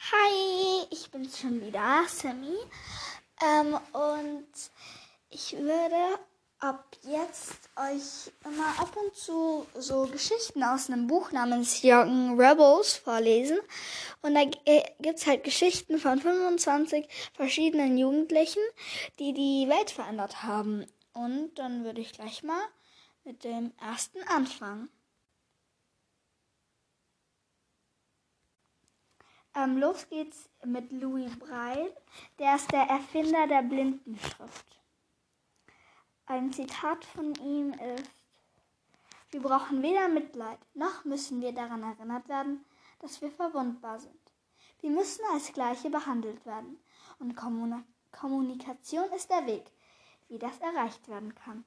Hi, ich bin schon wieder, Sammy. Ähm, und ich würde ab jetzt euch immer ab und zu so Geschichten aus einem Buch namens Young Rebels vorlesen. Und da gibt's halt Geschichten von 25 verschiedenen Jugendlichen, die die Welt verändert haben. Und dann würde ich gleich mal mit dem ersten anfangen. Ähm, los geht's mit Louis Braille. Der ist der Erfinder der Blindenschrift. Ein Zitat von ihm ist, wir brauchen weder Mitleid, noch müssen wir daran erinnert werden, dass wir verwundbar sind. Wir müssen als Gleiche behandelt werden. Und Kommunikation ist der Weg, wie das erreicht werden kann.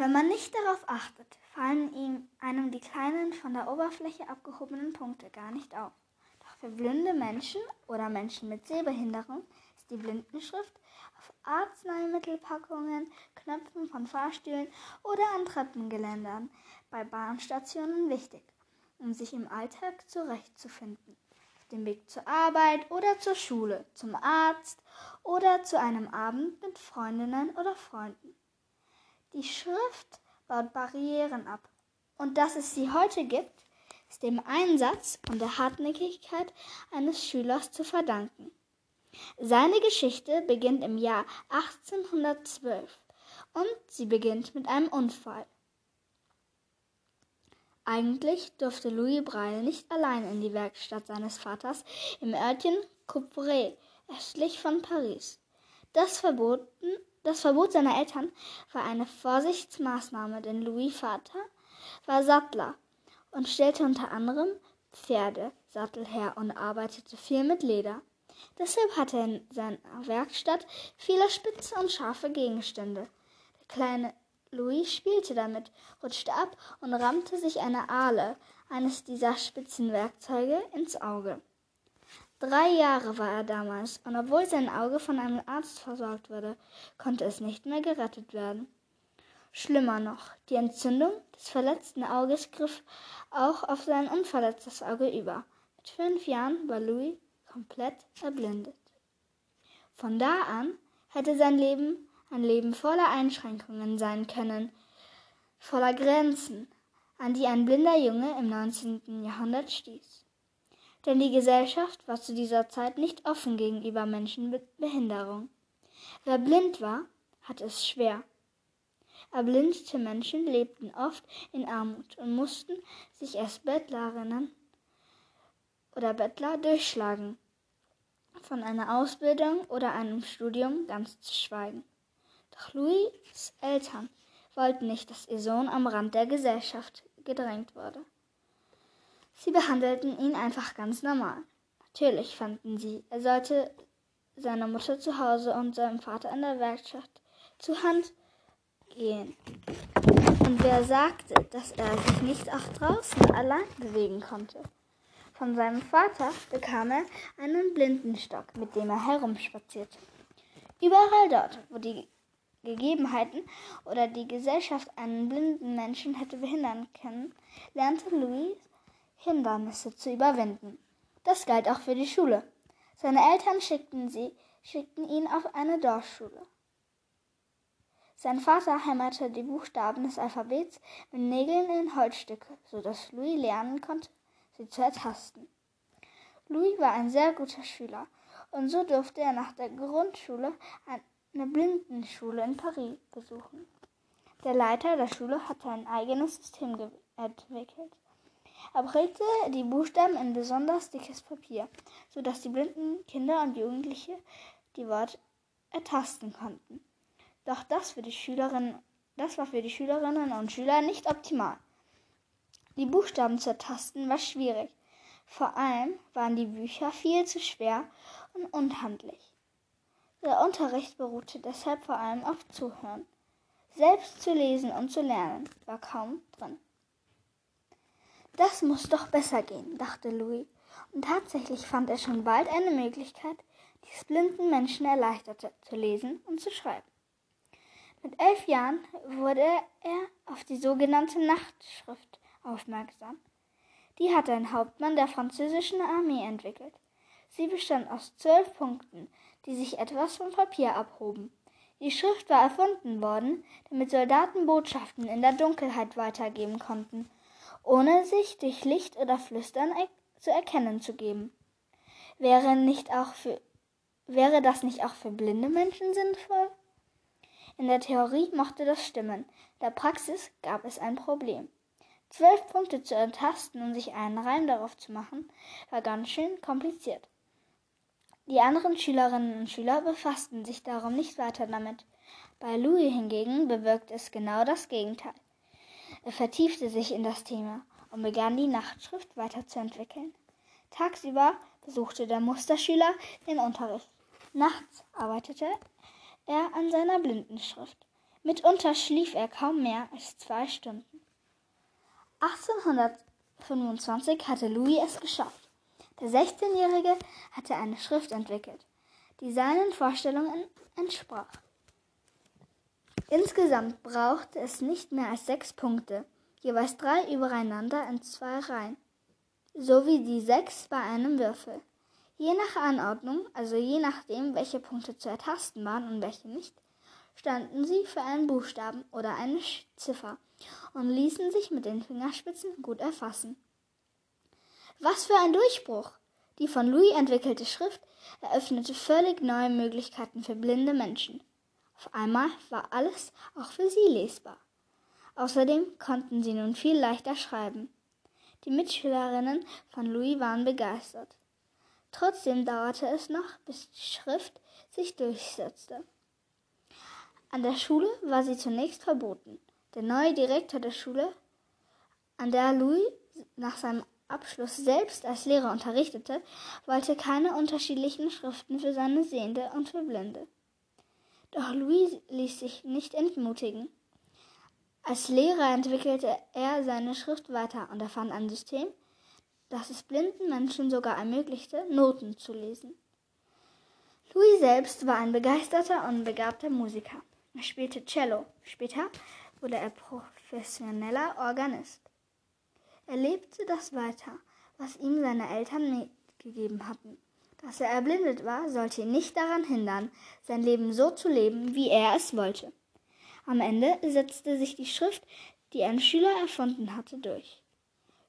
Wenn man nicht darauf achtet, fallen ihm einem die kleinen, von der Oberfläche abgehobenen Punkte gar nicht auf. Doch für blinde Menschen oder Menschen mit Sehbehinderung ist die Blindenschrift auf Arzneimittelpackungen, Knöpfen von Fahrstühlen oder an Treppengeländern bei Bahnstationen wichtig, um sich im Alltag zurechtzufinden. Auf dem Weg zur Arbeit oder zur Schule, zum Arzt oder zu einem Abend mit Freundinnen oder Freunden. Die Schrift baut Barrieren ab. Und dass es sie heute gibt, ist dem Einsatz und der Hartnäckigkeit eines Schülers zu verdanken. Seine Geschichte beginnt im Jahr 1812 und sie beginnt mit einem Unfall. Eigentlich durfte Louis Braille nicht allein in die Werkstatt seines Vaters im Örtchen Couperet, östlich von Paris. Das verboten das Verbot seiner Eltern war eine Vorsichtsmaßnahme, denn Louis Vater war Sattler und stellte unter anderem Pferdesattel her und arbeitete viel mit Leder. Deshalb hatte er in seiner Werkstatt viele spitze und scharfe Gegenstände. Der kleine Louis spielte damit, rutschte ab und rammte sich eine Ahle, eines dieser spitzen Werkzeuge, ins Auge. Drei Jahre war er damals, und obwohl sein Auge von einem Arzt versorgt wurde, konnte es nicht mehr gerettet werden. Schlimmer noch, die Entzündung des verletzten Auges griff auch auf sein unverletztes Auge über. Mit fünf Jahren war Louis komplett erblindet. Von da an hätte sein Leben ein Leben voller Einschränkungen sein können, voller Grenzen, an die ein blinder Junge im 19. Jahrhundert stieß denn die Gesellschaft war zu dieser Zeit nicht offen gegenüber Menschen mit Behinderung. Wer blind war, hatte es schwer. Erblindete Menschen lebten oft in Armut und mussten sich als Bettlerinnen oder Bettler durchschlagen, von einer Ausbildung oder einem Studium ganz zu schweigen. Doch Louis Eltern wollten nicht, dass ihr Sohn am Rand der Gesellschaft gedrängt wurde. Sie behandelten ihn einfach ganz normal. Natürlich fanden sie, er sollte seiner Mutter zu Hause und seinem Vater in der Werkstatt zur Hand gehen. Und wer sagte, dass er sich nicht auch draußen allein bewegen konnte? Von seinem Vater bekam er einen Blindenstock, mit dem er herumspazierte. Überall dort, wo die Gegebenheiten oder die Gesellschaft einen blinden Menschen hätte behindern können, lernte Louis Hindernisse zu überwinden. Das galt auch für die Schule. Seine Eltern schickten, sie, schickten ihn auf eine Dorfschule. Sein Vater hämmerte die Buchstaben des Alphabets mit Nägeln in Holzstücke, so dass Louis lernen konnte, sie zu ertasten. Louis war ein sehr guter Schüler und so durfte er nach der Grundschule eine Blindenschule in Paris besuchen. Der Leiter der Schule hatte ein eigenes System entwickelt. Er prägte die Buchstaben in besonders dickes Papier, so dass die blinden Kinder und Jugendliche die Worte ertasten konnten. Doch das, für die Schülerinnen, das war für die Schülerinnen und Schüler nicht optimal. Die Buchstaben zu ertasten war schwierig. Vor allem waren die Bücher viel zu schwer und unhandlich. Der Unterricht beruhte deshalb vor allem auf Zuhören. Selbst zu lesen und zu lernen war kaum drin. Das muss doch besser gehen, dachte Louis, und tatsächlich fand er schon bald eine Möglichkeit, die es blinden Menschen erleichterte, zu lesen und zu schreiben. Mit elf Jahren wurde er auf die sogenannte Nachtschrift aufmerksam. Die hatte ein Hauptmann der französischen Armee entwickelt. Sie bestand aus zwölf Punkten, die sich etwas vom Papier abhoben. Die Schrift war erfunden worden, damit Soldaten Botschaften in der Dunkelheit weitergeben konnten, ohne sich durch Licht oder Flüstern zu erkennen zu geben. Wäre, nicht auch für, wäre das nicht auch für blinde Menschen sinnvoll? In der Theorie mochte das stimmen, in der Praxis gab es ein Problem. Zwölf Punkte zu ertasten und sich einen Reim darauf zu machen, war ganz schön kompliziert. Die anderen Schülerinnen und Schüler befassten sich darum nicht weiter damit. Bei Louis hingegen bewirkte es genau das Gegenteil. Er vertiefte sich in das Thema und begann die Nachtschrift weiterzuentwickeln. Tagsüber besuchte der Musterschüler den Unterricht. Nachts arbeitete er an seiner Blindenschrift. Mitunter schlief er kaum mehr als zwei Stunden. 1825 hatte Louis es geschafft. Der 16-Jährige hatte eine Schrift entwickelt, die seinen Vorstellungen entsprach. Insgesamt brauchte es nicht mehr als sechs Punkte, jeweils drei übereinander in zwei Reihen, sowie die sechs bei einem Würfel. Je nach Anordnung, also je nachdem, welche Punkte zu ertasten waren und welche nicht, standen sie für einen Buchstaben oder eine Ziffer und ließen sich mit den Fingerspitzen gut erfassen. Was für ein Durchbruch! Die von Louis entwickelte Schrift eröffnete völlig neue Möglichkeiten für blinde Menschen. Auf einmal war alles auch für sie lesbar. Außerdem konnten sie nun viel leichter schreiben. Die Mitschülerinnen von Louis waren begeistert. Trotzdem dauerte es noch, bis die Schrift sich durchsetzte. An der Schule war sie zunächst verboten. Der neue Direktor der Schule, an der Louis nach seinem Abschluss selbst als Lehrer unterrichtete, wollte keine unterschiedlichen Schriften für seine Sehende und für Blinde. Doch Louis ließ sich nicht entmutigen. Als Lehrer entwickelte er seine Schrift weiter und erfand ein System, das es blinden Menschen sogar ermöglichte, Noten zu lesen. Louis selbst war ein begeisterter und begabter Musiker. Er spielte Cello. Später wurde er professioneller Organist. Er lebte das weiter, was ihm seine Eltern mitgegeben hatten. Dass er erblindet war, sollte ihn nicht daran hindern, sein Leben so zu leben, wie er es wollte. Am Ende setzte sich die Schrift, die ein Schüler erfunden hatte, durch.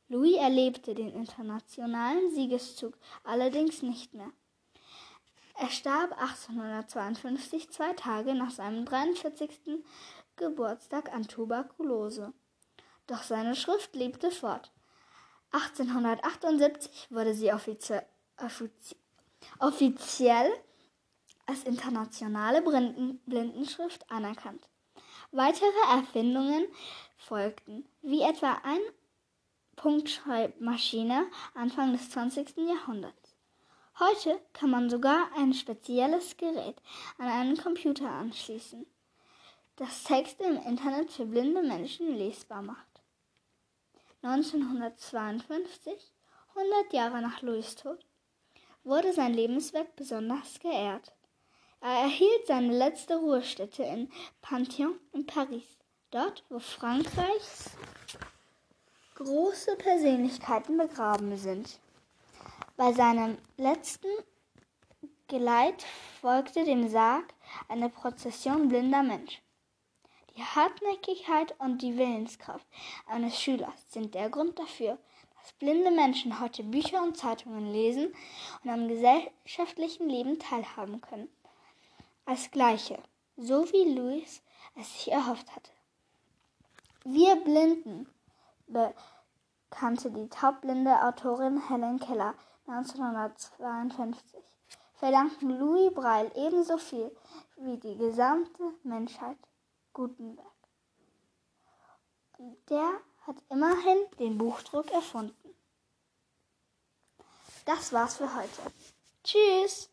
Louis erlebte den internationalen Siegeszug allerdings nicht mehr. Er starb 1852, zwei Tage nach seinem 43. Geburtstag an Tuberkulose. Doch seine Schrift lebte fort. 1878 wurde sie offizie offizie offiziell als internationale Blindenschrift anerkannt. Weitere Erfindungen folgten, wie etwa eine Punktschreibmaschine Anfang des 20. Jahrhunderts. Heute kann man sogar ein spezielles Gerät an einen Computer anschließen, das Texte im Internet für blinde Menschen lesbar macht. 1952, 100 Jahre nach Louis Tod, wurde sein Lebenswerk besonders geehrt. Er erhielt seine letzte Ruhestätte in Pantheon in Paris, dort wo Frankreichs große Persönlichkeiten begraben sind. Bei seinem letzten Geleit folgte dem Sarg eine Prozession blinder Menschen. Die Hartnäckigkeit und die Willenskraft eines Schülers sind der Grund dafür, dass blinde Menschen heute Bücher und Zeitungen lesen und am gesellschaftlichen Leben teilhaben können. Als Gleiche, so wie Louis es sich erhofft hatte. Wir Blinden bekannte die taubblinde Autorin Helen Keller 1952 verdanken Louis Braille ebenso viel wie die gesamte Menschheit Gutenberg. Der hat immerhin den Buchdruck erfunden. Das war's für heute. Tschüss!